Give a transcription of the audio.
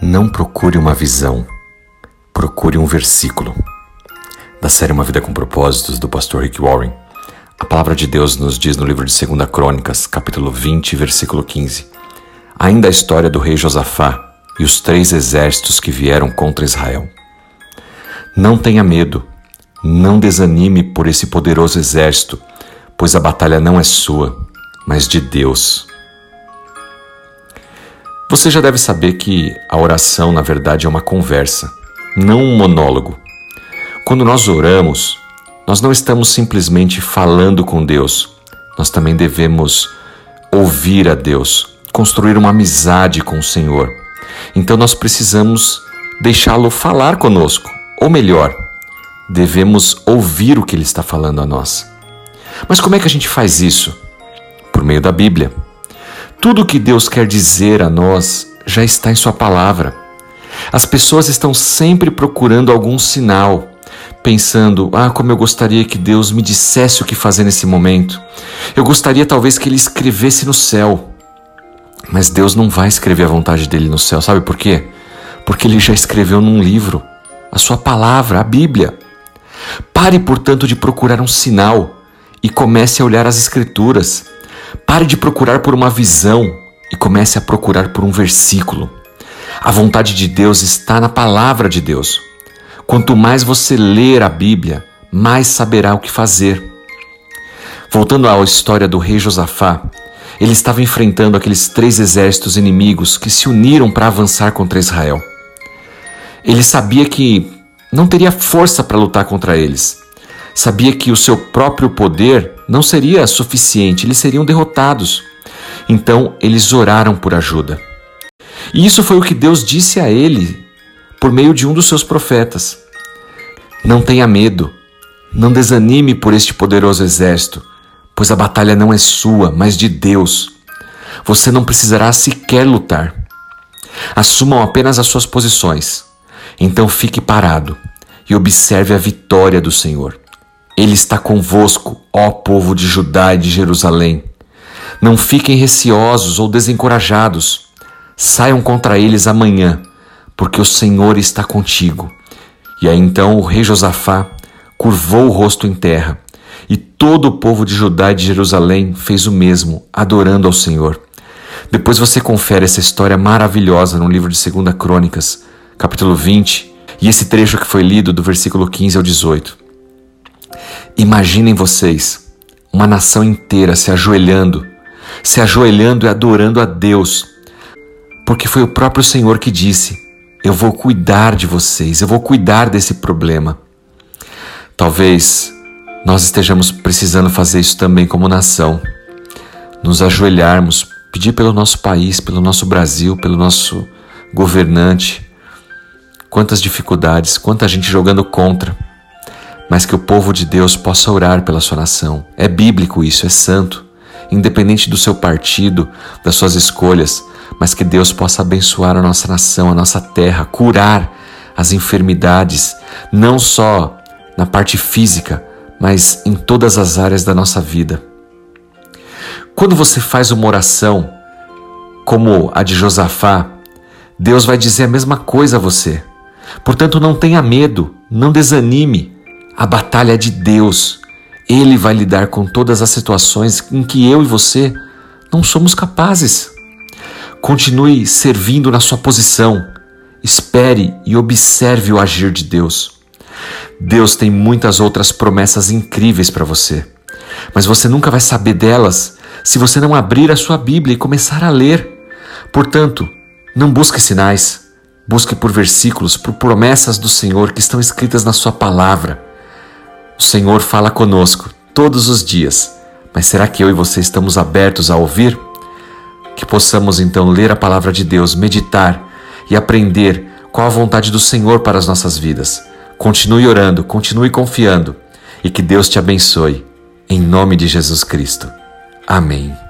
Não procure uma visão, procure um versículo. Da série Uma Vida com Propósitos, do pastor Rick Warren, a palavra de Deus nos diz no livro de 2 Crônicas, capítulo 20, versículo 15. Ainda a história do rei Josafá e os três exércitos que vieram contra Israel. Não tenha medo, não desanime por esse poderoso exército, pois a batalha não é sua, mas de Deus. Você já deve saber que a oração, na verdade, é uma conversa, não um monólogo. Quando nós oramos, nós não estamos simplesmente falando com Deus, nós também devemos ouvir a Deus, construir uma amizade com o Senhor. Então nós precisamos deixá-lo falar conosco, ou melhor, devemos ouvir o que ele está falando a nós. Mas como é que a gente faz isso? Por meio da Bíblia. Tudo o que Deus quer dizer a nós já está em Sua palavra. As pessoas estão sempre procurando algum sinal, pensando: ah, como eu gostaria que Deus me dissesse o que fazer nesse momento. Eu gostaria talvez que Ele escrevesse no céu. Mas Deus não vai escrever a vontade dele no céu, sabe por quê? Porque Ele já escreveu num livro, a Sua palavra, a Bíblia. Pare, portanto, de procurar um sinal e comece a olhar as Escrituras. Pare de procurar por uma visão e comece a procurar por um versículo. A vontade de Deus está na palavra de Deus. Quanto mais você ler a Bíblia, mais saberá o que fazer. Voltando à história do rei Josafá, ele estava enfrentando aqueles três exércitos inimigos que se uniram para avançar contra Israel. Ele sabia que não teria força para lutar contra eles. Sabia que o seu próprio poder não seria suficiente, eles seriam derrotados. Então eles oraram por ajuda. E isso foi o que Deus disse a ele por meio de um dos seus profetas. Não tenha medo, não desanime por este poderoso exército, pois a batalha não é sua, mas de Deus. Você não precisará sequer lutar. Assumam apenas as suas posições. Então fique parado e observe a vitória do Senhor. Ele está convosco, ó povo de Judá e de Jerusalém. Não fiquem receosos ou desencorajados. Saiam contra eles amanhã, porque o Senhor está contigo. E aí então o rei Josafá curvou o rosto em terra, e todo o povo de Judá e de Jerusalém fez o mesmo, adorando ao Senhor. Depois você confere essa história maravilhosa no livro de 2 Crônicas, capítulo 20, e esse trecho que foi lido do versículo 15 ao 18. Imaginem vocês uma nação inteira se ajoelhando, se ajoelhando e adorando a Deus, porque foi o próprio Senhor que disse: Eu vou cuidar de vocês, eu vou cuidar desse problema. Talvez nós estejamos precisando fazer isso também como nação, nos ajoelharmos, pedir pelo nosso país, pelo nosso Brasil, pelo nosso governante. Quantas dificuldades, quanta gente jogando contra mas que o povo de Deus possa orar pela sua nação. É bíblico isso, é santo, independente do seu partido, das suas escolhas, mas que Deus possa abençoar a nossa nação, a nossa terra, curar as enfermidades, não só na parte física, mas em todas as áreas da nossa vida. Quando você faz uma oração como a de Josafá, Deus vai dizer a mesma coisa a você. Portanto, não tenha medo, não desanime, a batalha de Deus. Ele vai lidar com todas as situações em que eu e você não somos capazes. Continue servindo na sua posição. Espere e observe o agir de Deus. Deus tem muitas outras promessas incríveis para você, mas você nunca vai saber delas se você não abrir a sua Bíblia e começar a ler. Portanto, não busque sinais, busque por versículos, por promessas do Senhor que estão escritas na Sua palavra. O Senhor fala conosco todos os dias, mas será que eu e você estamos abertos a ouvir? Que possamos então ler a palavra de Deus, meditar e aprender qual a vontade do Senhor para as nossas vidas. Continue orando, continue confiando e que Deus te abençoe. Em nome de Jesus Cristo. Amém.